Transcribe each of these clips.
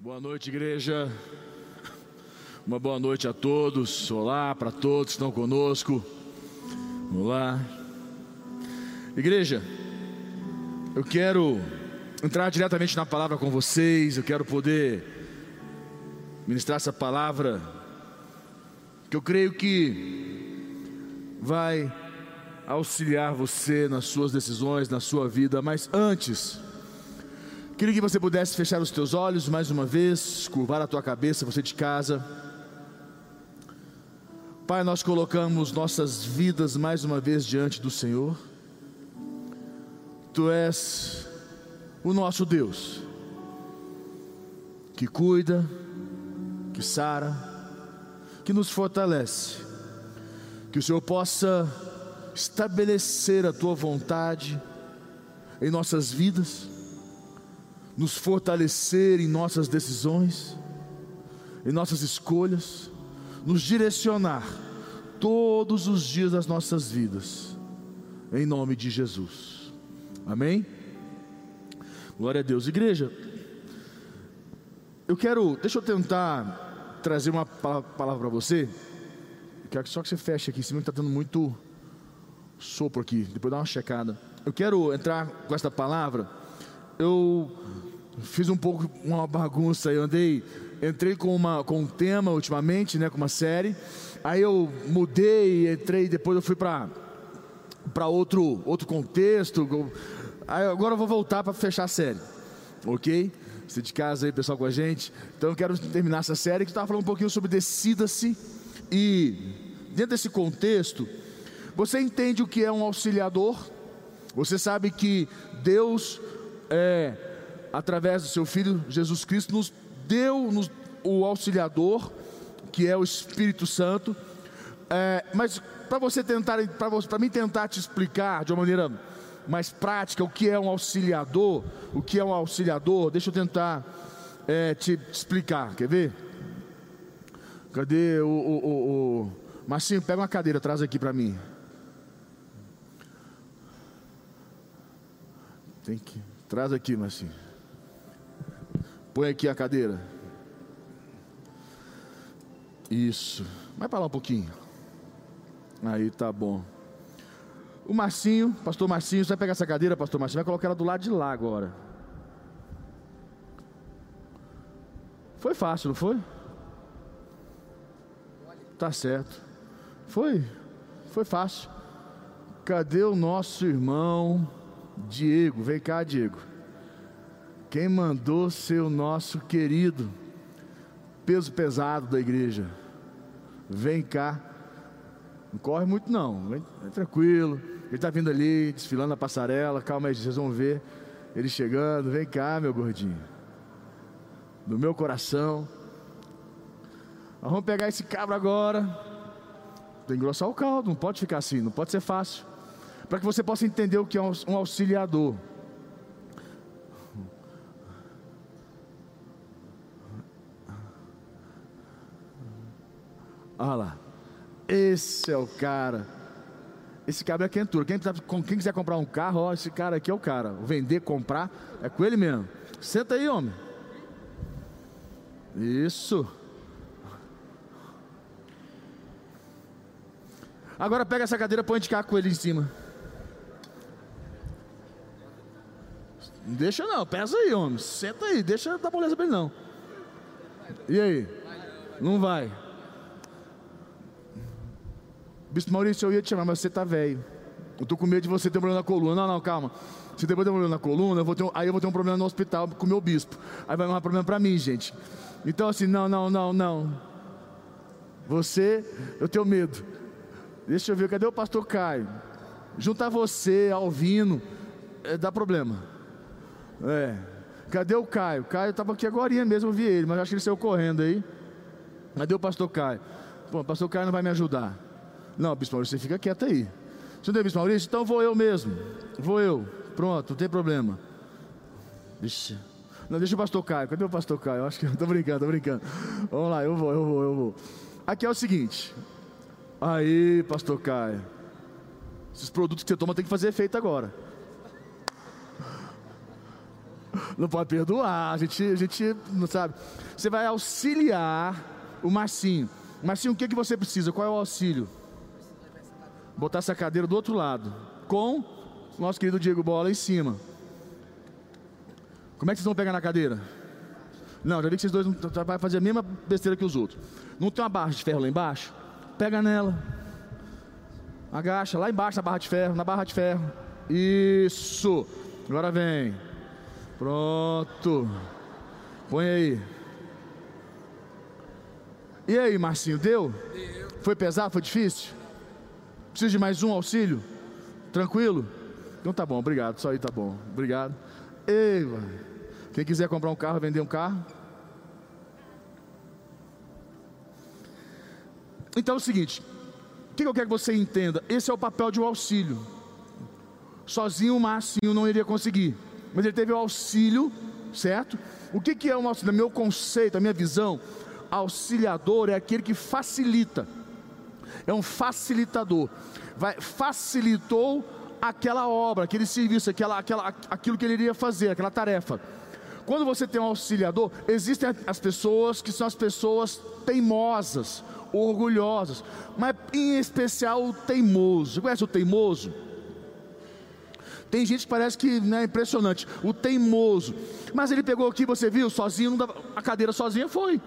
Boa noite, igreja. Uma boa noite a todos. Olá para todos que estão conosco. Olá. Igreja, eu quero entrar diretamente na palavra com vocês. Eu quero poder ministrar essa palavra que eu creio que vai auxiliar você nas suas decisões, na sua vida, mas antes, Queria que você pudesse fechar os teus olhos mais uma vez, curvar a tua cabeça, você de casa. Pai, nós colocamos nossas vidas mais uma vez diante do Senhor. Tu és o nosso Deus, que cuida, que sara, que nos fortalece. Que o Senhor possa estabelecer a tua vontade em nossas vidas nos fortalecer em nossas decisões, em nossas escolhas, nos direcionar todos os dias das nossas vidas, em nome de Jesus. Amém? Glória a Deus, igreja. Eu quero, deixa eu tentar trazer uma palavra para você. Eu quero só que você feche aqui, senão está dando muito sopro aqui. Depois dá uma checada. Eu quero entrar com esta palavra. Eu fiz um pouco uma bagunça. Eu andei, entrei com, uma, com um tema ultimamente, né, com uma série. Aí eu mudei, entrei, depois eu fui para para outro outro contexto. Aí agora eu vou voltar para fechar a série, ok? Você de casa aí, pessoal, com a gente. Então eu quero terminar essa série que estava falando um pouquinho sobre decida-se e dentro desse contexto, você entende o que é um auxiliador? Você sabe que Deus é através do seu Filho Jesus Cristo, nos deu nos, o auxiliador, que é o Espírito Santo. É, mas para você tentar, para mim tentar te explicar de uma maneira mais prática o que é um auxiliador, o que é um auxiliador, deixa eu tentar é, te explicar. Quer ver? Cadê o, o, o, o... Marcinho, pega uma cadeira, traz aqui para mim. Tem que. Traz aqui, Marcinho. Põe aqui a cadeira. Isso. Vai para lá um pouquinho. Aí tá bom. O Marcinho, pastor Marcinho, você vai pegar essa cadeira, pastor Marcinho, vai colocar ela do lado de lá agora. Foi fácil, não foi? Tá certo. Foi. Foi fácil. Cadê o nosso irmão Diego? Vem cá, Diego. Quem mandou ser o nosso querido peso pesado da igreja? Vem cá. Não corre muito não, vem, vem tranquilo. Ele está vindo ali, desfilando a passarela. Calma aí, vocês vão ver ele chegando. Vem cá, meu gordinho. Do meu coração. Vamos pegar esse cabra agora. Tem que engrossar o caldo, não pode ficar assim, não pode ser fácil. Para que você possa entender o que é um auxiliador. Olha lá. Esse é o cara. Esse cabra é quentura. Quem, tá, quem quiser comprar um carro, ó, esse cara aqui é o cara. Vender, comprar, é com ele mesmo. Senta aí, homem. Isso. Agora pega essa cadeira, põe de cá com ele em cima. Deixa não, pesa aí, homem. Senta aí, deixa dar moleza pra ele não. E aí? Não vai. Bispo Maurício, eu ia te chamar, mas você tá velho. Eu tô com medo de você ter um problema na coluna. Não, não, calma. Se depois ter um problema na coluna, eu vou ter um, aí eu vou ter um problema no hospital com o meu bispo. Aí vai dar um problema para mim, gente. Então, assim, não, não, não, não. Você, eu tenho medo. Deixa eu ver, cadê o pastor Caio? Juntar você, Alvino, é, dá problema. É. Cadê o Caio? Caio estava aqui agora mesmo, eu vi ele, mas acho que ele saiu correndo aí. Cadê o pastor Caio? Pô, o pastor Caio não vai me ajudar. Não, Bispo Maurício, você fica quieto aí. Você não tem Bispo Maurício? Então vou eu mesmo. Vou eu. Pronto, não tem problema. Vixe. Não, deixa o pastor Caio. Cadê o pastor Caio? Eu acho que. Tô brincando, tô brincando. Vamos lá, eu vou, eu vou, eu vou. Aqui é o seguinte. Aí, pastor Caio. Esses produtos que você toma tem que fazer efeito agora. Não pode perdoar, a gente, a gente não sabe. Você vai auxiliar o Marcinho. Marcinho, o que, que você precisa? Qual é o auxílio? Botar essa cadeira do outro lado, com o nosso querido Diego Bola em cima. Como é que vocês vão pegar na cadeira? Não, já vi que vocês dois vão fazer a mesma besteira que os outros. Não tem uma barra de ferro lá embaixo? Pega nela. Agacha lá embaixo na barra de ferro, na barra de ferro. Isso. Agora vem. Pronto. Põe aí. E aí, Marcinho, deu? Deu. Foi pesado? Foi difícil? Precisa de mais um auxílio? Tranquilo? Então tá bom, obrigado. Só aí tá bom. Obrigado. Ei, quem quiser comprar um carro, vender um carro. Então é o seguinte: o que eu quero que você entenda? Esse é o papel de um auxílio. Sozinho o Marcinho não iria conseguir, mas ele teve o auxílio, certo? O que, que é um auxílio? Meu conceito, a minha visão, auxiliador é aquele que facilita, é um facilitador, vai, facilitou aquela obra, aquele serviço, aquela, aquela, aquilo que ele iria fazer, aquela tarefa. Quando você tem um auxiliador, existem as pessoas que são as pessoas teimosas, orgulhosas, mas em especial o teimoso. Você conhece o teimoso? Tem gente que parece que né, é impressionante, o teimoso. Mas ele pegou aqui, você viu, sozinho, a cadeira sozinha foi.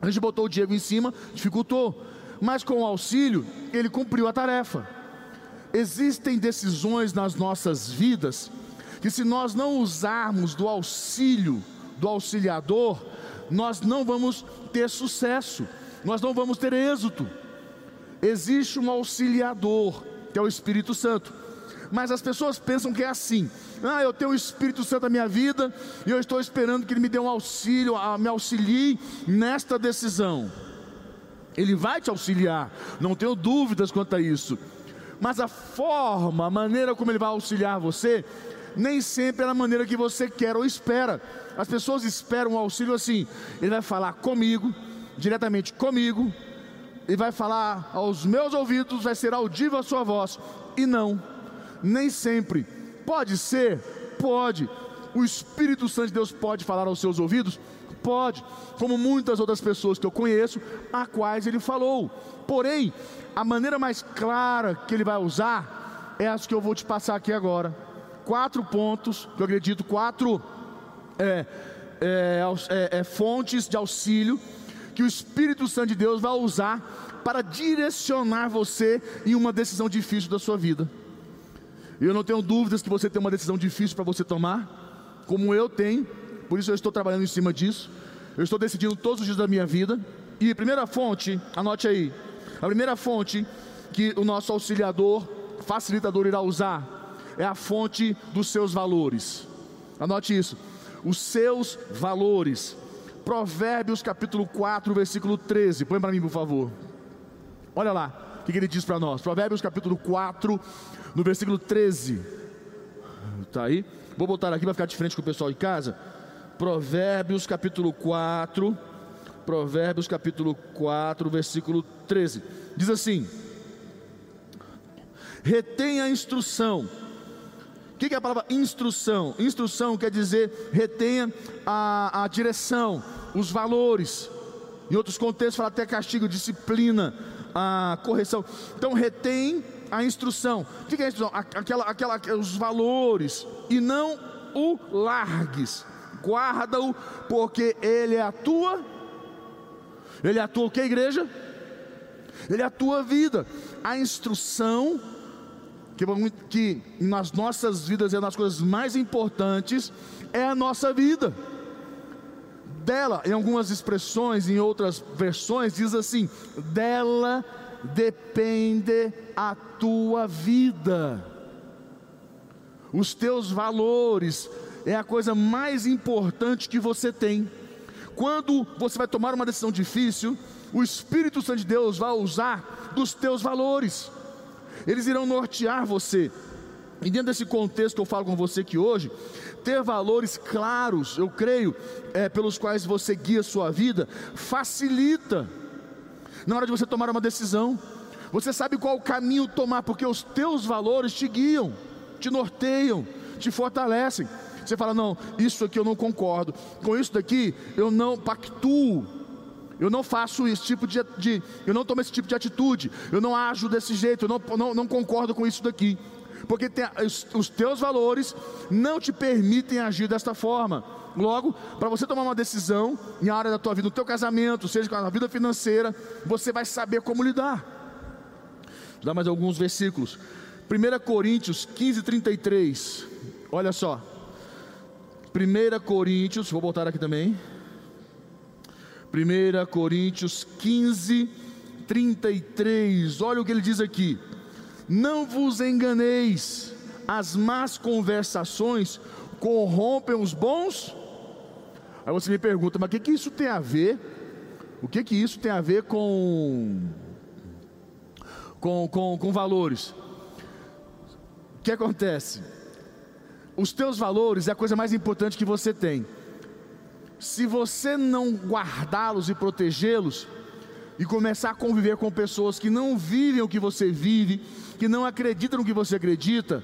A gente botou o Diego em cima, dificultou. Mas com o auxílio, ele cumpriu a tarefa. Existem decisões nas nossas vidas que, se nós não usarmos do auxílio, do auxiliador, nós não vamos ter sucesso nós não vamos ter êxito. Existe um auxiliador, que é o Espírito Santo. Mas as pessoas pensam que é assim: ah, eu tenho o Espírito Santo na minha vida e eu estou esperando que ele me dê um auxílio, me auxilie nesta decisão. Ele vai te auxiliar, não tenho dúvidas quanto a isso. Mas a forma, a maneira como ele vai auxiliar você, nem sempre é a maneira que você quer ou espera. As pessoas esperam um auxílio assim: ele vai falar comigo, diretamente comigo e vai falar aos meus ouvidos, vai ser audível a sua voz. E não, nem sempre. Pode ser, pode. O Espírito Santo de Deus pode falar aos seus ouvidos? Pode, como muitas outras pessoas que eu conheço, a quais ele falou. Porém, a maneira mais clara que ele vai usar é as que eu vou te passar aqui agora. Quatro pontos, que eu acredito, quatro é, é, é, é fontes de auxílio que o Espírito Santo de Deus vai usar para direcionar você em uma decisão difícil da sua vida. Eu não tenho dúvidas que você tem uma decisão difícil para você tomar, como eu tenho, por isso eu estou trabalhando em cima disso. Eu estou decidindo todos os dias da minha vida. E primeira fonte, anote aí, a primeira fonte que o nosso auxiliador, facilitador irá usar é a fonte dos seus valores. Anote isso. Os seus valores. Provérbios capítulo 4, versículo 13. Põe para mim, por favor. Olha lá, o que, ele diz para nós. Provérbios capítulo 4, no versículo 13. Está aí? Vou botar aqui para ficar de frente com o pessoal de casa. Provérbios capítulo 4. Provérbios capítulo 4, versículo 13. Diz assim: Retém a instrução o que é a palavra instrução? Instrução quer dizer retenha a, a direção, os valores. Em outros contextos fala até castigo, disciplina, a correção. Então retém a instrução. O que é a instrução? Aquela, aquela, os valores e não o largues. Guarda-o, porque ele é a tua. Ele é a tua o que, igreja? Ele é a vida. A instrução que, que nas nossas vidas é uma das coisas mais importantes, é a nossa vida. Dela, em algumas expressões, em outras versões, diz assim: dela depende a tua vida. Os teus valores é a coisa mais importante que você tem. Quando você vai tomar uma decisão difícil, o Espírito Santo de Deus vai usar dos teus valores eles irão nortear você. E dentro desse contexto que eu falo com você aqui hoje, ter valores claros, eu creio, é, pelos quais você guia a sua vida, facilita na hora de você tomar uma decisão. Você sabe qual caminho tomar, porque os teus valores te guiam, te norteiam, te fortalecem. Você fala: não, isso aqui eu não concordo, com isso daqui eu não pactuo, eu não faço esse tipo de, de eu não tomo esse tipo de atitude, eu não ajo desse jeito, eu não, não, não concordo com isso daqui, porque tem, os, os teus valores não te permitem agir desta forma. Logo, para você tomar uma decisão em área da tua vida, no teu casamento, seja na vida financeira, você vai saber como lidar. Vou dar mais alguns versículos. 1 Coríntios 15, 33. Olha só. 1 Coríntios, vou voltar aqui também. 1 Coríntios 15, 33. Olha o que ele diz aqui. Não vos enganeis, as más conversações corrompem os bons. Aí você me pergunta, mas o que, que isso tem a ver? O que, que isso tem a ver com, com, com, com valores? O que acontece? Os teus valores é a coisa mais importante que você tem. Se você não guardá-los e protegê-los, e começar a conviver com pessoas que não vivem o que você vive, que não acreditam no que você acredita,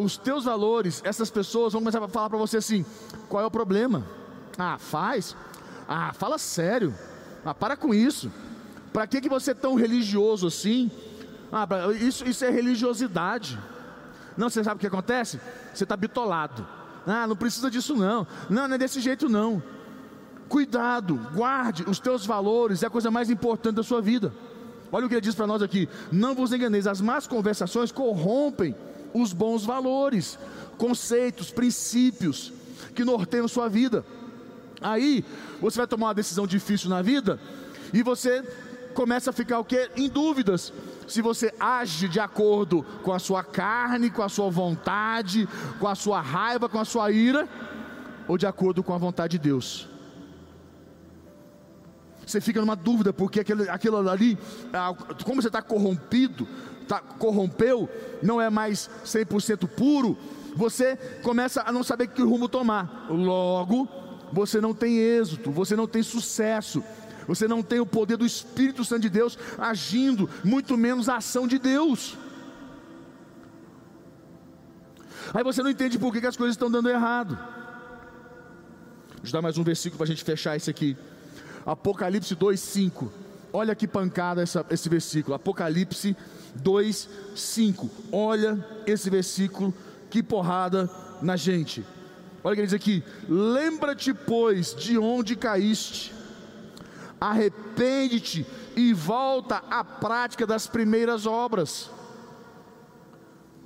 os teus valores, essas pessoas vão começar a falar para você assim: qual é o problema? Ah, faz? Ah, fala sério. Ah, para com isso. Para que, que você é tão religioso assim? Ah, isso, isso é religiosidade. Não, você sabe o que acontece? Você está bitolado. Ah, não precisa disso não. Não, não é desse jeito não. Cuidado, guarde os teus valores, é a coisa mais importante da sua vida. Olha o que ele diz para nós aqui: não vos enganeis, as más conversações corrompem os bons valores, conceitos, princípios que norteiam sua vida. Aí você vai tomar uma decisão difícil na vida e você começa a ficar o que? Em dúvidas se você age de acordo com a sua carne, com a sua vontade, com a sua raiva, com a sua ira, ou de acordo com a vontade de Deus. Você fica numa dúvida, porque aquilo, aquilo ali, ah, como você está corrompido, tá, corrompeu, não é mais 100% puro, você começa a não saber que rumo tomar. Logo, você não tem êxito, você não tem sucesso, você não tem o poder do Espírito Santo de Deus agindo, muito menos a ação de Deus. Aí você não entende por que, que as coisas estão dando errado. Vou dar mais um versículo para a gente fechar esse aqui. Apocalipse 2,5. Olha que pancada essa, esse versículo. Apocalipse 2,5. Olha esse versículo, que porrada na gente. Olha o que ele diz aqui: Lembra-te, pois, de onde caíste arrepende-te e volta à prática das primeiras obras.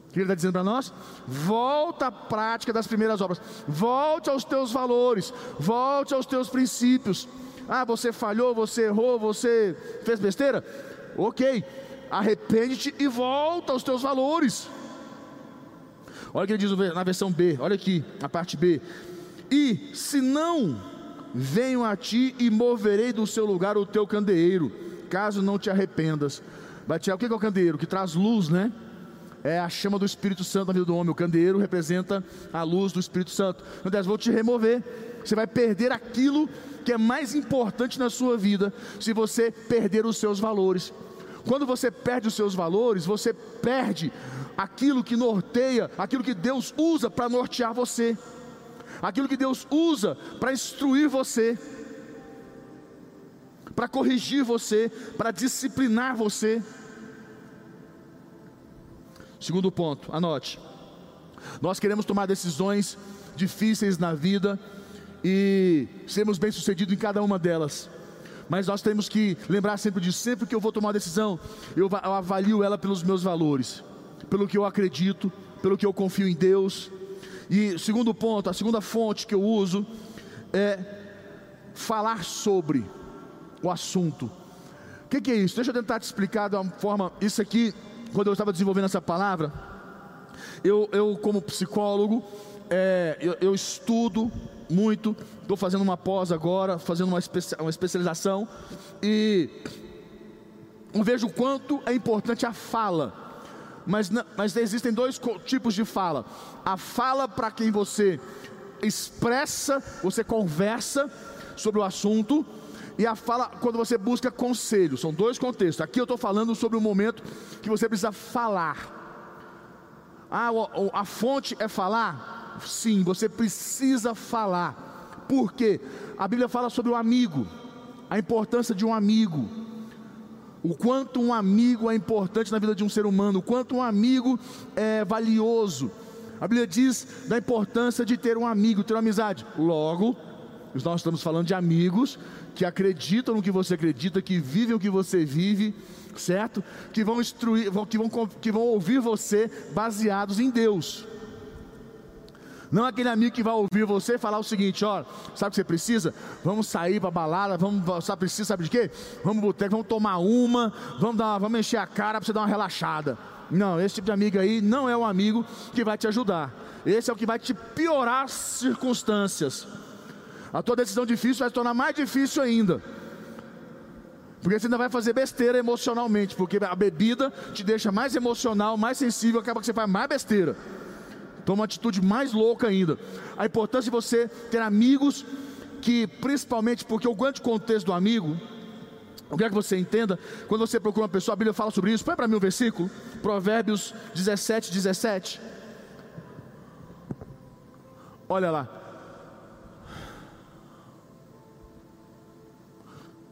O que ele está dizendo para nós? Volta à prática das primeiras obras, volte aos teus valores, volte aos teus princípios. Ah, você falhou, você errou, você fez besteira? Ok, arrepende-te e volta aos teus valores. Olha o que ele diz na versão B, olha aqui, a parte B. E se não Venho a ti e moverei do seu lugar o teu candeeiro, caso não te arrependas. Batiel, o que é o candeeiro? Que traz luz, né? É a chama do Espírito Santo na vida do homem. O candeeiro representa a luz do Espírito Santo. Meu Deus, vou te remover. Você vai perder aquilo que é mais importante na sua vida se você perder os seus valores. Quando você perde os seus valores, você perde aquilo que norteia, aquilo que Deus usa para nortear você aquilo que Deus usa para instruir você, para corrigir você, para disciplinar você. Segundo ponto, anote. Nós queremos tomar decisões difíceis na vida e sermos bem-sucedidos em cada uma delas. Mas nós temos que lembrar sempre disso, sempre que eu vou tomar uma decisão, eu avalio ela pelos meus valores, pelo que eu acredito, pelo que eu confio em Deus, e segundo ponto, a segunda fonte que eu uso é falar sobre o assunto. O que, que, é isso? Deixa eu tentar te explicar de uma forma. Isso aqui, quando eu estava desenvolvendo essa palavra, eu, eu como psicólogo, é, eu, eu, estudo muito. Estou fazendo uma pós agora, fazendo uma, uma especialização e eu vejo o quanto é importante a fala mas, mas existem dois tipos de fala: a fala para quem você expressa, você conversa sobre o assunto, e a fala quando você busca conselho. São dois contextos. Aqui eu estou falando sobre o momento que você precisa falar. Ah, a fonte é falar. sim, você precisa falar. Por quê? A Bíblia fala sobre o amigo, a importância de um amigo. O quanto um amigo é importante na vida de um ser humano, o quanto um amigo é valioso. A Bíblia diz da importância de ter um amigo, ter uma amizade. Logo, nós estamos falando de amigos que acreditam no que você acredita, que vivem o que você vive, certo? Que vão instruir, que vão, que vão ouvir você baseados em Deus. Não aquele amigo que vai ouvir você falar o seguinte: ó, sabe o que você precisa? Vamos sair para balada, vamos, sabe, precisa, sabe de quê? Vamos boteco, vamos tomar uma, vamos, dar, vamos encher a cara para você dar uma relaxada. Não, esse tipo de amigo aí não é um amigo que vai te ajudar. Esse é o que vai te piorar as circunstâncias. A tua decisão difícil vai se tornar mais difícil ainda. Porque você ainda vai fazer besteira emocionalmente, porque a bebida te deixa mais emocional, mais sensível, acaba que você faz mais besteira. Toma uma atitude mais louca ainda. A importância de você ter amigos que, principalmente porque o grande contexto do amigo, eu quero que você entenda, quando você procura uma pessoa, a Bíblia fala sobre isso. Põe para mim um versículo, Provérbios 17, 17. Olha lá.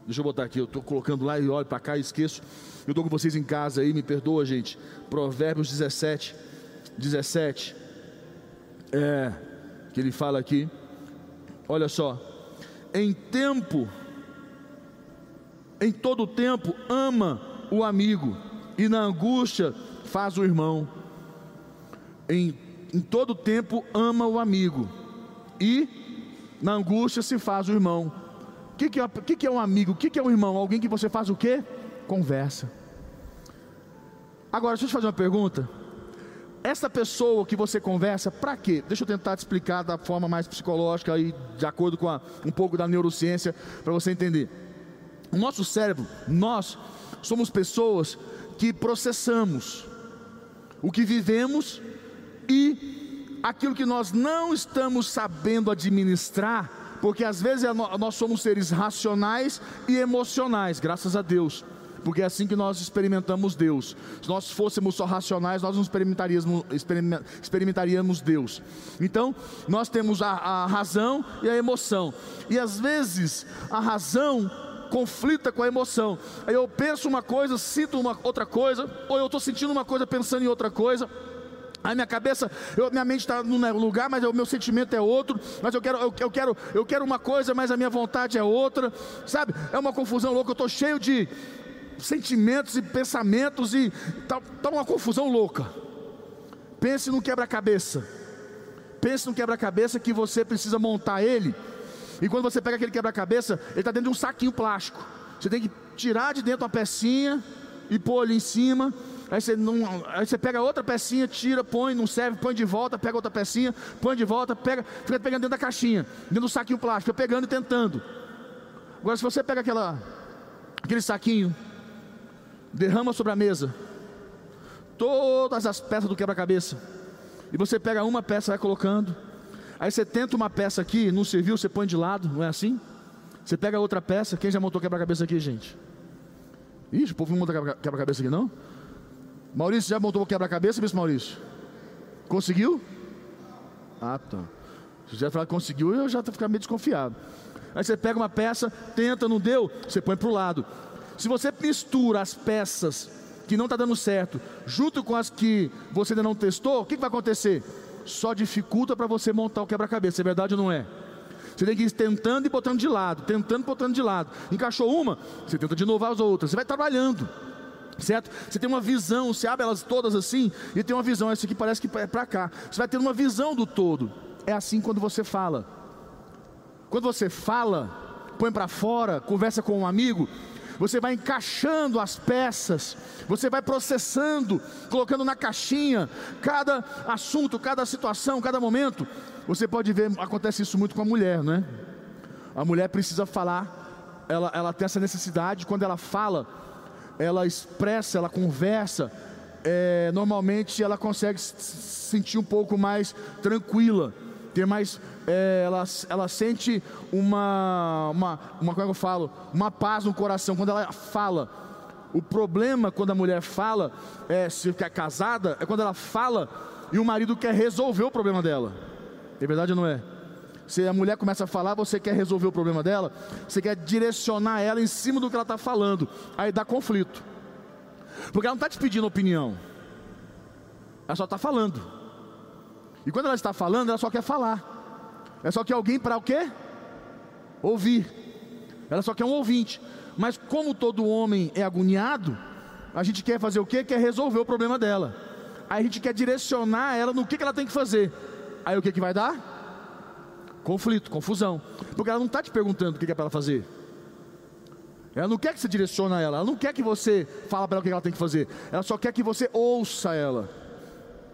Deixa eu botar aqui, eu estou colocando lá e olho para cá e esqueço. Eu estou com vocês em casa aí, me perdoa, gente. Provérbios 17, 17 é, que ele fala aqui. Olha só, em tempo, em todo tempo, ama o amigo, e na angústia faz o irmão. Em, em todo tempo, ama o amigo, e na angústia se faz o irmão. O que, que, é, que, que é um amigo? O que, que é um irmão? Alguém que você faz o quê? Conversa. Agora, deixa eu te fazer uma pergunta. Essa pessoa que você conversa, para quê? Deixa eu tentar te explicar da forma mais psicológica e de acordo com a, um pouco da neurociência, para você entender. O nosso cérebro, nós somos pessoas que processamos o que vivemos e aquilo que nós não estamos sabendo administrar, porque às vezes é nós somos seres racionais e emocionais, graças a Deus porque é assim que nós experimentamos Deus. Se nós fôssemos só racionais, nós não experimentaríamos, experimentaríamos Deus. Então, nós temos a, a razão e a emoção, e às vezes a razão conflita com a emoção. Aí eu penso uma coisa, sinto uma outra coisa, ou eu estou sentindo uma coisa pensando em outra coisa. A minha cabeça, eu, minha mente está num lugar, mas o meu sentimento é outro. Mas eu quero, eu, eu, quero, eu quero uma coisa, mas a minha vontade é outra. Sabe? É uma confusão louca. Eu estou cheio de, sentimentos e pensamentos e está tá uma confusão louca. Pense no quebra-cabeça. Pense no quebra-cabeça que você precisa montar ele. E quando você pega aquele quebra-cabeça, ele está dentro de um saquinho plástico. Você tem que tirar de dentro uma pecinha e pôr ali em cima. Aí você, não, aí você pega outra pecinha, tira, põe, não serve, põe de volta, pega outra pecinha, põe de volta, pega, fica pegando dentro da caixinha, dentro do saquinho plástico, pegando e tentando. Agora, se você pega aquela, aquele saquinho derrama sobre a mesa todas as peças do quebra-cabeça. E você pega uma peça vai colocando. Aí você tenta uma peça aqui, não serviu, você põe de lado, não é assim? Você pega outra peça, quem já montou quebra-cabeça aqui, gente? Ixi, o povo não monta quebra-cabeça aqui não? Maurício já montou quebra-cabeça, Bispo Maurício? Conseguiu? Ah, tá. Se já falar que conseguiu, eu já ficando meio desconfiado. Aí você pega uma peça, tenta, não deu, você põe para o lado. Se você mistura as peças que não está dando certo, junto com as que você ainda não testou, o que, que vai acontecer? Só dificulta para você montar o quebra-cabeça, é verdade ou não é? Você tem que ir tentando e botando de lado, tentando e botando de lado. Encaixou uma, você tenta de novo as outras. Você vai trabalhando, certo? Você tem uma visão, você abre elas todas assim e tem uma visão. Essa aqui parece que é para cá. Você vai ter uma visão do todo. É assim quando você fala. Quando você fala, põe para fora, conversa com um amigo, você vai encaixando as peças, você vai processando, colocando na caixinha cada assunto, cada situação, cada momento. Você pode ver, acontece isso muito com a mulher, né? A mulher precisa falar, ela, ela tem essa necessidade, quando ela fala, ela expressa, ela conversa, é, normalmente ela consegue se sentir um pouco mais tranquila, ter mais é, ela, ela sente uma, uma, uma, como é que eu falo? Uma paz no coração quando ela fala. O problema quando a mulher fala, é, se é casada, é quando ela fala e o marido quer resolver o problema dela. É verdade ou não é? Se a mulher começa a falar, você quer resolver o problema dela, você quer direcionar ela em cima do que ela está falando, aí dá conflito. Porque ela não está te pedindo opinião, ela só está falando. E quando ela está falando, ela só quer falar. Ela só quer alguém para o quê? Ouvir. Ela só quer um ouvinte. Mas como todo homem é agoniado, a gente quer fazer o quê? Quer resolver o problema dela. Aí a gente quer direcionar ela no que, ela tem que fazer. Aí o que, que vai dar? Conflito, confusão. Porque ela não está te perguntando o que, que é para ela fazer. Ela não quer que você direcione ela, ela não quer que você fale para ela o que ela tem que fazer. Ela só quer que você ouça ela.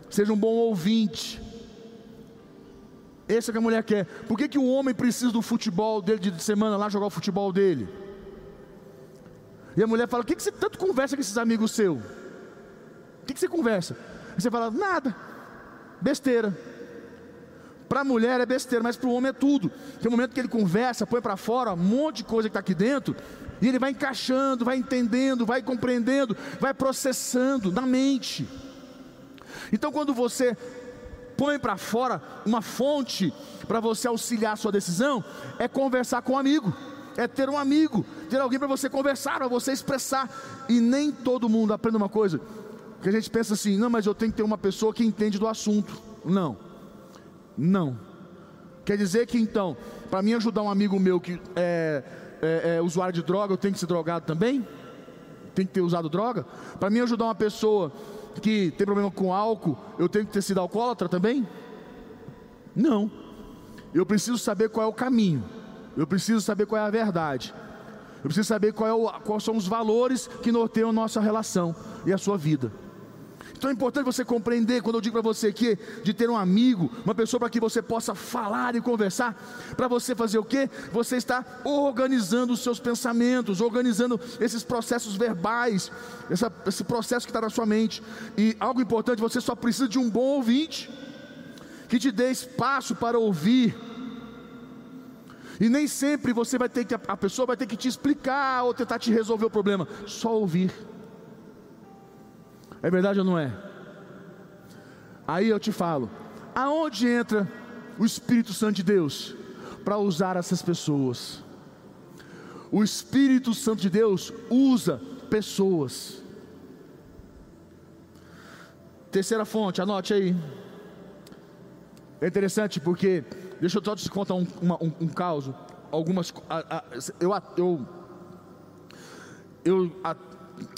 Seja um bom ouvinte. Esse é que a mulher quer. Por que, que o homem precisa do futebol dele de semana lá jogar o futebol dele? E a mulher fala: O que, que você tanto conversa com esses amigos seus? O que, que você conversa? E você fala: Nada, besteira. Para a mulher é besteira, mas para o homem é tudo. Tem um momento que ele conversa, põe para fora um monte de coisa que está aqui dentro, e ele vai encaixando, vai entendendo, vai compreendendo, vai processando na mente. Então, quando você põe para fora uma fonte para você auxiliar a sua decisão, é conversar com um amigo, é ter um amigo, ter alguém para você conversar, para você expressar. E nem todo mundo aprende uma coisa, que a gente pensa assim: não, mas eu tenho que ter uma pessoa que entende do assunto. Não. Não. Quer dizer que então, para mim ajudar um amigo meu que é, é, é, usuário de droga, eu tenho que ser drogado também? Tem que ter usado droga? Para mim ajudar uma pessoa que tem problema com álcool, eu tenho que ter sido alcoólatra também? Não. Eu preciso saber qual é o caminho. Eu preciso saber qual é a verdade. Eu preciso saber qual é o, quais são os valores que norteiam nossa relação e a sua vida. Então é importante você compreender quando eu digo para você aqui de ter um amigo, uma pessoa para que você possa falar e conversar, para você fazer o que? Você está organizando os seus pensamentos, organizando esses processos verbais, essa, esse processo que está na sua mente. E algo importante, você só precisa de um bom ouvinte que te dê espaço para ouvir. E nem sempre você vai ter que a pessoa vai ter que te explicar ou tentar te resolver o problema, só ouvir. É verdade ou não é? Aí eu te falo, aonde entra o Espírito Santo de Deus para usar essas pessoas? O Espírito Santo de Deus usa pessoas. Terceira fonte, anote aí. É interessante porque, deixa eu só te contar um, uma, um, um caso. Algumas, a, a, eu, eu, eu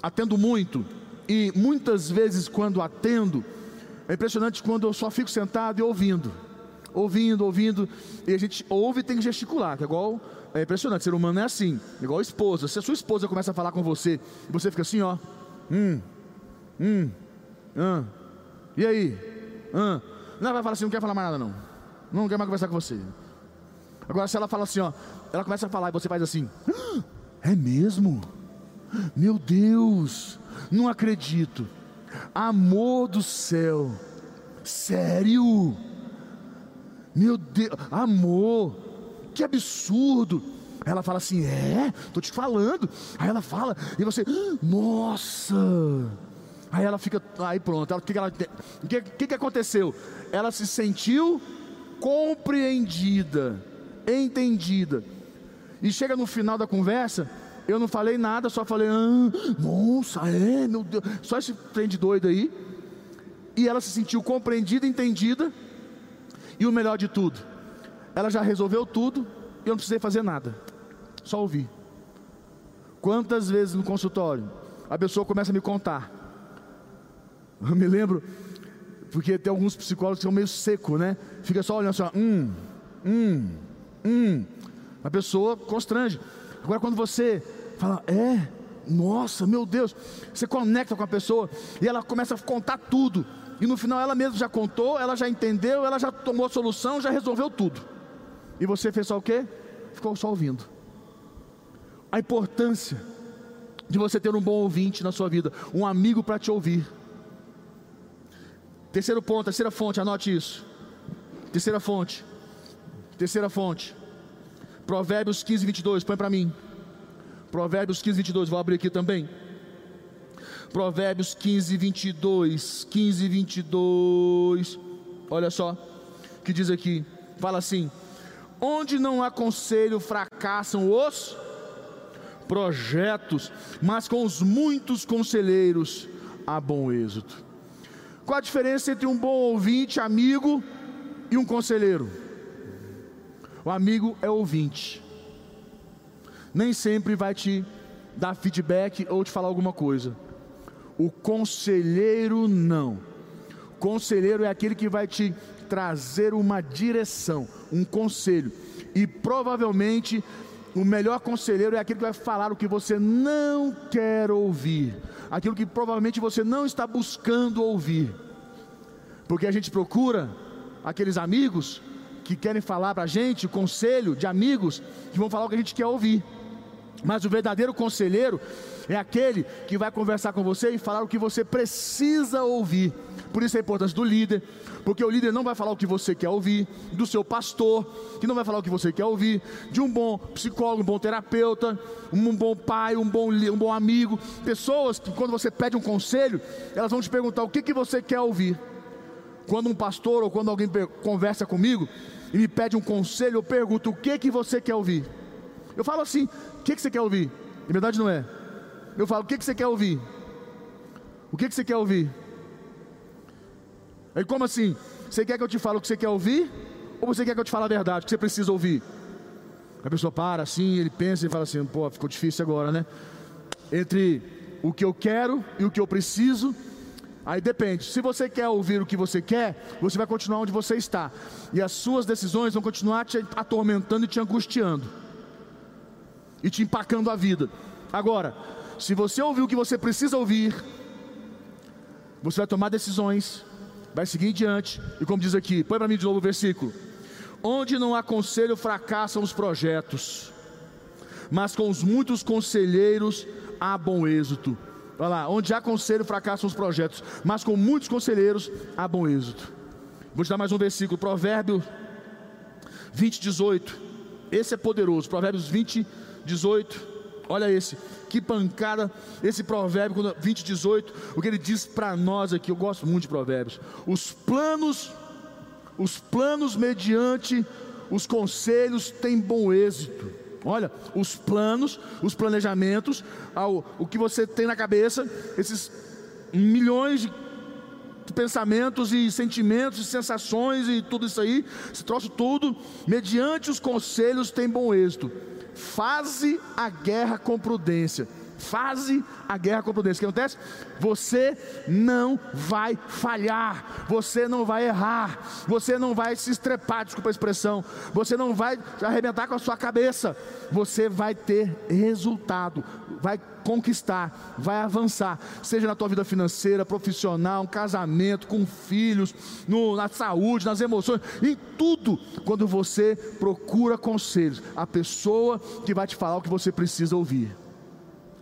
atendo muito e muitas vezes, quando atendo, é impressionante quando eu só fico sentado e ouvindo, ouvindo, ouvindo, e a gente ouve e tem que gesticular, que é igual. É impressionante, ser humano é assim, igual a esposa. Se a sua esposa começa a falar com você, e você fica assim, ó, hum, hum, hum, e aí? Hum. Não, vai falar assim, não quer falar mais nada, não. Não quer mais conversar com você. Agora, se ela fala assim, ó, ela começa a falar e você faz assim, ah, é mesmo? Meu Deus, não acredito. Amor do céu. Sério? Meu Deus, amor. Que absurdo. Ela fala assim: "É, tô te falando". Aí ela fala e você: "Nossa!" Aí ela fica, aí pronto. O que, que, que, que aconteceu? Ela se sentiu compreendida, entendida. E chega no final da conversa, eu não falei nada, só falei, ah, nossa, é, meu Deus, só esse trem de doido aí. E ela se sentiu compreendida, entendida, e o melhor de tudo, ela já resolveu tudo e eu não precisei fazer nada, só ouvir. Quantas vezes no consultório a pessoa começa a me contar, eu me lembro, porque tem alguns psicólogos que são meio seco, né? Fica só olhando assim, hum, hum, hum. A pessoa constrange. Agora, quando você fala, é, nossa, meu Deus, você conecta com a pessoa e ela começa a contar tudo. E no final ela mesma já contou, ela já entendeu, ela já tomou a solução, já resolveu tudo. E você fez só o quê? Ficou só ouvindo. A importância de você ter um bom ouvinte na sua vida, um amigo para te ouvir. Terceiro ponto, terceira fonte, anote isso. Terceira fonte. Terceira fonte. Provérbios 15, 22, põe para mim. Provérbios 15, 22, vou abrir aqui também. Provérbios 15, 22, 15, 22. Olha só, que diz aqui: fala assim: Onde não há conselho, fracassam os projetos, mas com os muitos conselheiros há bom êxito. Qual a diferença entre um bom ouvinte, amigo, e um conselheiro? O amigo é ouvinte, nem sempre vai te dar feedback ou te falar alguma coisa. O conselheiro não. Conselheiro é aquele que vai te trazer uma direção, um conselho. E provavelmente o melhor conselheiro é aquele que vai falar o que você não quer ouvir, aquilo que provavelmente você não está buscando ouvir. Porque a gente procura aqueles amigos que querem falar para a gente, conselho de amigos que vão falar o que a gente quer ouvir. Mas o verdadeiro conselheiro é aquele que vai conversar com você e falar o que você precisa ouvir. Por isso a importância do líder, porque o líder não vai falar o que você quer ouvir, do seu pastor, que não vai falar o que você quer ouvir, de um bom psicólogo, um bom terapeuta, um bom pai, um bom, um bom amigo. Pessoas que, quando você pede um conselho, elas vão te perguntar o que, que você quer ouvir. Quando um pastor ou quando alguém conversa comigo e me pede um conselho, eu pergunto o que, que você quer ouvir. Eu falo assim: o que, que você quer ouvir? Na verdade, não é. Eu falo: o que, que você quer ouvir? O que, que você quer ouvir? Aí, como assim? Você quer que eu te fale o que você quer ouvir? Ou você quer que eu te fale a verdade, o que você precisa ouvir? A pessoa para assim, ele pensa e fala assim: pô, ficou difícil agora, né? Entre o que eu quero e o que eu preciso. Aí depende. Se você quer ouvir o que você quer, você vai continuar onde você está. E as suas decisões vão continuar te atormentando e te angustiando. E te empacando a vida. Agora, se você ouvir o que você precisa ouvir, você vai tomar decisões vai seguir em diante, e como diz aqui, põe para mim de novo o versículo: onde não há conselho, fracassam os projetos, mas com os muitos conselheiros há bom êxito. Olha lá, onde há conselho, fracassam os projetos, mas com muitos conselheiros há bom êxito. Vou te dar mais um versículo, Provérbio 20, 18. Esse é poderoso, Provérbios 20, 18. Olha esse, que pancada, esse provérbio 20, 18, o que ele diz para nós aqui, eu gosto muito de provérbios. Os planos, os planos mediante os conselhos têm bom êxito. Olha, os planos, os planejamentos, ao, o que você tem na cabeça, esses milhões de pensamentos e sentimentos e sensações e tudo isso aí, esse troço tudo, mediante os conselhos tem bom êxito. Faze a guerra com prudência. Faze a guerra com prudência. O que acontece? Você não vai falhar, você não vai errar, você não vai se estrepar, desculpa a expressão, você não vai arrebentar com a sua cabeça, você vai ter resultado, vai conquistar, vai avançar, seja na tua vida financeira, profissional, um casamento, com filhos, no, na saúde, nas emoções, em tudo, quando você procura conselhos, a pessoa que vai te falar o que você precisa ouvir.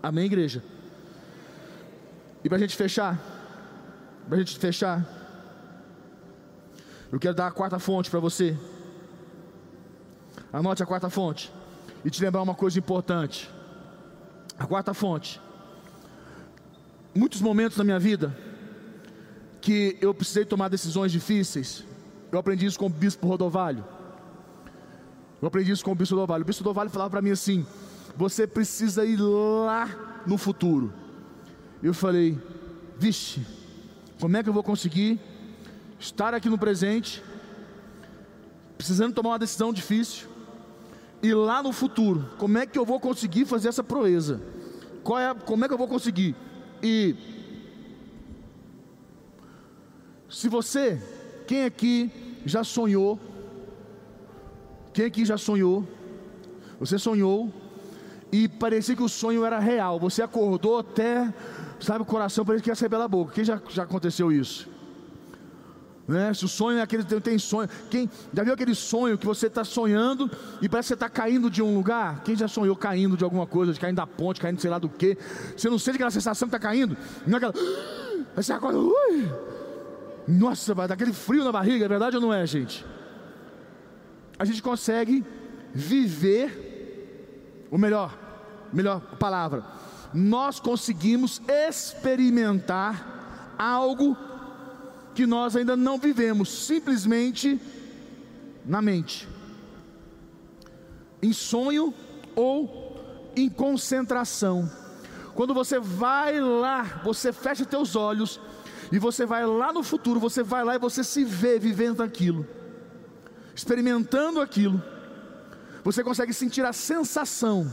Amém, igreja? E para a gente fechar, para a gente fechar, eu quero dar a quarta fonte para você. Anote a quarta fonte e te lembrar uma coisa importante. A quarta fonte. Muitos momentos na minha vida que eu precisei tomar decisões difíceis. Eu aprendi isso com o bispo Rodovalho. Eu aprendi isso com o bispo Rodovalho. O bispo Rodovalho falava para mim assim: você precisa ir lá no futuro. Eu falei: vixe, como é que eu vou conseguir estar aqui no presente, precisando tomar uma decisão difícil? E lá no futuro, como é que eu vou conseguir fazer essa proeza? Qual é, como é que eu vou conseguir? E se você, quem aqui já sonhou? Quem aqui já sonhou? Você sonhou e parecia que o sonho era real. Você acordou até, sabe, o coração parecia que ia sair pela boca. Quem já, já aconteceu isso? Né? Se o sonho é aquele que tem sonho, quem já viu aquele sonho que você está sonhando e parece que você está caindo de um lugar? Quem já sonhou caindo de alguma coisa, de caindo da ponte, caindo sei lá do que? Você não sente aquela sensação que está caindo? Não é aquela. Aí você acorda, ui! Nossa, dar aquele frio na barriga, é verdade ou não é, gente? A gente consegue viver, ou melhor, melhor palavra, nós conseguimos experimentar algo que nós ainda não vivemos, simplesmente na mente, em sonho ou em concentração. Quando você vai lá, você fecha teus olhos e você vai lá no futuro, você vai lá e você se vê vivendo aquilo, experimentando aquilo. Você consegue sentir a sensação.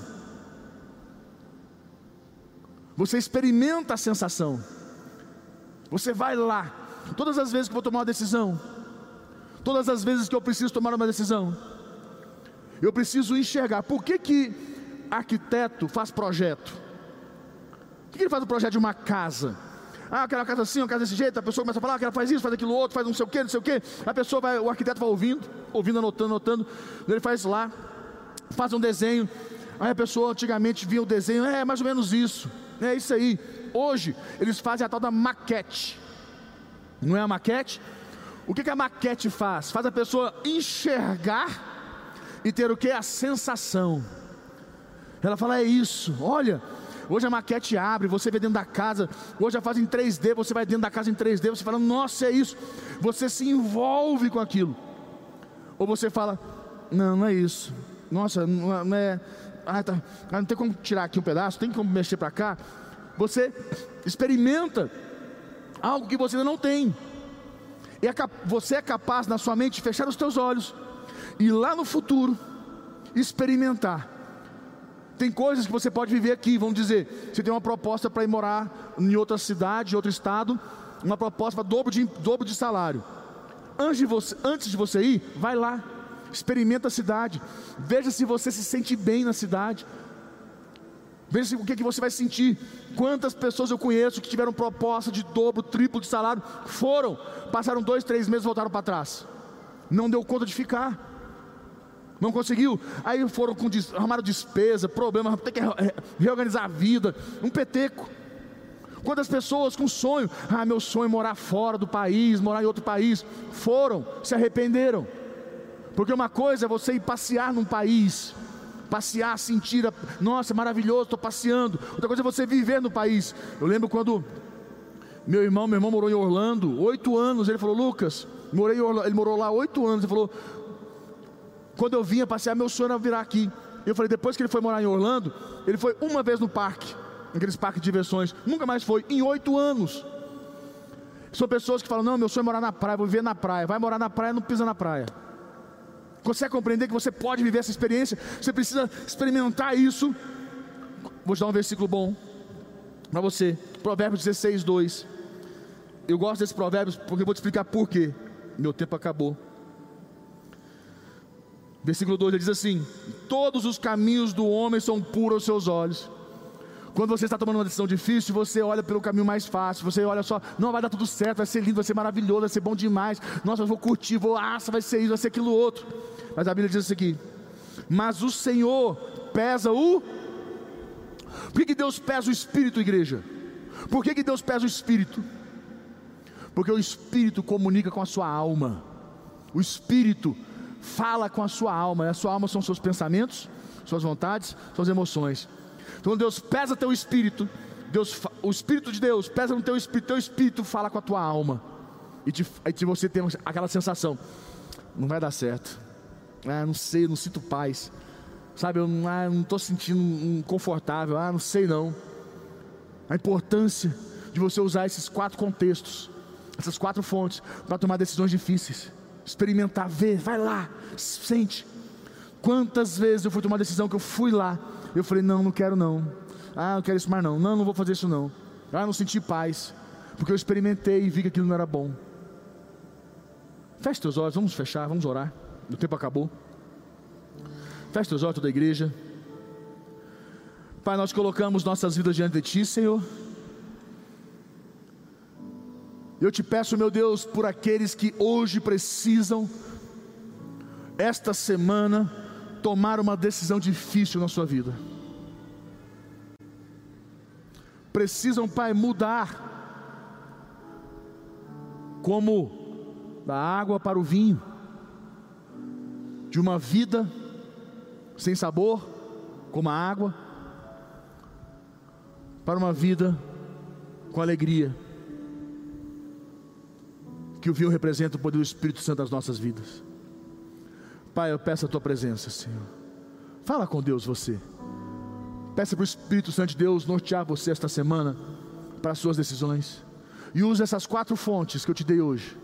Você experimenta a sensação. Você vai lá. Todas as vezes que eu vou tomar uma decisão, todas as vezes que eu preciso tomar uma decisão, eu preciso enxergar. Por que que arquiteto faz projeto? Por que ele faz o projeto de uma casa? Ah, aquela casa assim, uma casa desse jeito, a pessoa começa a falar que ela faz isso, faz aquilo outro, faz não sei o que, não sei o que. A pessoa vai, o arquiteto vai ouvindo, ouvindo, anotando, anotando. Ele faz lá, faz um desenho. Aí a pessoa antigamente via o desenho, é mais ou menos isso, é isso aí. Hoje eles fazem a tal da maquete. Não é a maquete? O que, que a maquete faz? Faz a pessoa enxergar e ter o que? A sensação. Ela fala: é isso, olha. Hoje a maquete abre, você vê dentro da casa. Hoje já faz em 3D, você vai dentro da casa em 3D. Você fala: nossa, é isso. Você se envolve com aquilo. Ou você fala: não, não é isso. Nossa, não é. Ah, tá, ah, não tem como tirar aqui um pedaço, tem como mexer para cá você experimenta algo que você ainda não tem. E é você é capaz na sua mente de fechar os teus olhos e lá no futuro experimentar. Tem coisas que você pode viver aqui, vamos dizer, você tem uma proposta para ir morar em outra cidade, outro estado, uma proposta para dobro de, dobro de salário. Antes de, você, antes de você ir, vai lá, experimenta a cidade, veja se você se sente bem na cidade. Veja o que, que você vai sentir. Quantas pessoas eu conheço que tiveram proposta de dobro, triplo de salário, foram, passaram dois, três meses, voltaram para trás. Não deu conta de ficar. Não conseguiu. Aí foram com arrumaram despesa, problema, tem que reorganizar a vida. Um peteco. Quantas pessoas com sonho, ah, meu sonho é morar fora do país, morar em outro país, foram, se arrependeram. Porque uma coisa é você ir passear num país, passear, sentir, a, nossa, maravilhoso, estou passeando. Outra coisa é você viver no país. Eu lembro quando meu irmão, meu irmão morou em Orlando, oito anos. Ele falou, Lucas, morei Orlando, ele morou lá oito anos. Ele falou, quando eu vinha passear, meu sonho era virar aqui. Eu falei, depois que ele foi morar em Orlando, ele foi uma vez no parque, aqueles parques de diversões, nunca mais foi, em oito anos. São pessoas que falam, não, meu sonho é morar na praia, vou viver na praia. Vai morar na praia, não pisa na praia. Consegue compreender que você pode viver essa experiência? Você precisa experimentar isso. Vou te dar um versículo bom para você. Provérbios 16, 2. Eu gosto desse provérbio porque eu vou te explicar por quê. Meu tempo acabou. Versículo 2 ele diz assim: Todos os caminhos do homem são puros aos seus olhos. Quando você está tomando uma decisão difícil, você olha pelo caminho mais fácil. Você olha só, não vai dar tudo certo, vai ser lindo, vai ser maravilhoso, vai ser bom demais. Nossa, eu vou curtir, vou, ah, vai ser isso, vai ser aquilo outro. Mas a Bíblia diz isso aqui: Mas o Senhor pesa o. Por que, que Deus pesa o espírito, igreja? Por que, que Deus pesa o espírito? Porque o espírito comunica com a sua alma. O espírito fala com a sua alma. A sua alma são seus pensamentos, suas vontades, suas emoções. Então Deus pesa teu espírito. Deus, o Espírito de Deus pesa no teu espírito, teu espírito fala com a tua alma. E te, e você tem aquela sensação: não vai dar certo, ah, não sei, não sinto paz. Sabe, eu ah, não estou sentindo confortável. Ah, não sei não. A importância de você usar esses quatro contextos, essas quatro fontes, para tomar decisões difíceis. Experimentar, ver, vai lá, sente. Quantas vezes eu fui tomar decisão que eu fui lá, eu falei, não, não quero não. Ah, não quero isso mais não. Não, não vou fazer isso não. Ah, não senti paz. Porque eu experimentei e vi que aquilo não era bom. Feche teus olhos, vamos fechar, vamos orar. O tempo acabou. Feche teus olhos toda a igreja. Pai, nós colocamos nossas vidas diante de Ti, Senhor. Eu te peço, meu Deus, por aqueles que hoje precisam, esta semana, tomar uma decisão difícil na sua vida. Precisam, Pai, mudar como da água para o vinho de uma vida sem sabor, como a água, para uma vida com alegria. Que o vinho representa o poder do Espírito Santo das nossas vidas. Pai, eu peço a tua presença, Senhor. Fala com Deus você. Peça para o Espírito Santo de Deus nortear você esta semana para as suas decisões. E use essas quatro fontes que eu te dei hoje